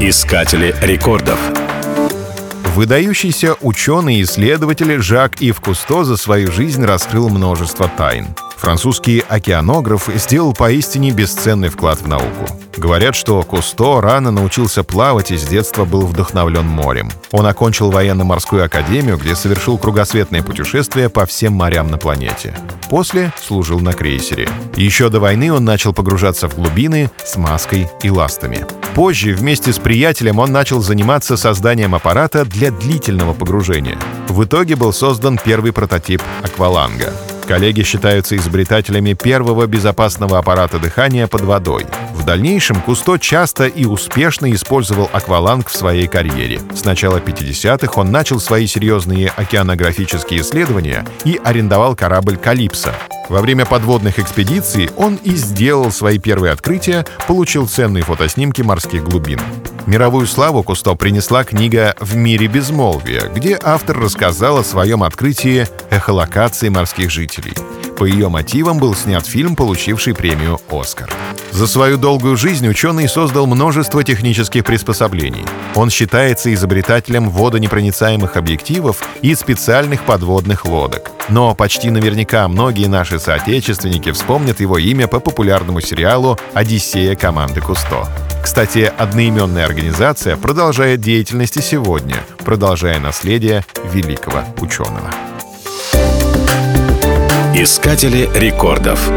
Искатели рекордов. Выдающийся ученый и исследователь Жак Ив Кусто за свою жизнь раскрыл множество тайн. Французский океанограф сделал поистине бесценный вклад в науку. Говорят, что Кусто рано научился плавать и с детства был вдохновлен морем. Он окончил военно-морскую академию, где совершил кругосветное путешествие по всем морям на планете. После служил на крейсере. Еще до войны он начал погружаться в глубины с маской и ластами. Позже вместе с приятелем он начал заниматься созданием аппарата для длительного погружения. В итоге был создан первый прототип акваланга. Коллеги считаются изобретателями первого безопасного аппарата дыхания под водой. В дальнейшем Кусто часто и успешно использовал акваланг в своей карьере. С начала 50-х он начал свои серьезные океанографические исследования и арендовал корабль «Калипсо», во время подводных экспедиций он и сделал свои первые открытия, получил ценные фотоснимки морских глубин. Мировую славу Кусто принесла книга «В мире безмолвия», где автор рассказал о своем открытии эхолокации морских жителей. По ее мотивам был снят фильм, получивший премию «Оскар». За свою долгую жизнь ученый создал множество технических приспособлений. Он считается изобретателем водонепроницаемых объективов и специальных подводных лодок. Но почти наверняка многие наши соотечественники вспомнят его имя по популярному сериалу «Одиссея» команды Кусто. Кстати, одноименная организация продолжает деятельность и сегодня, продолжая наследие великого ученого. Искатели рекордов.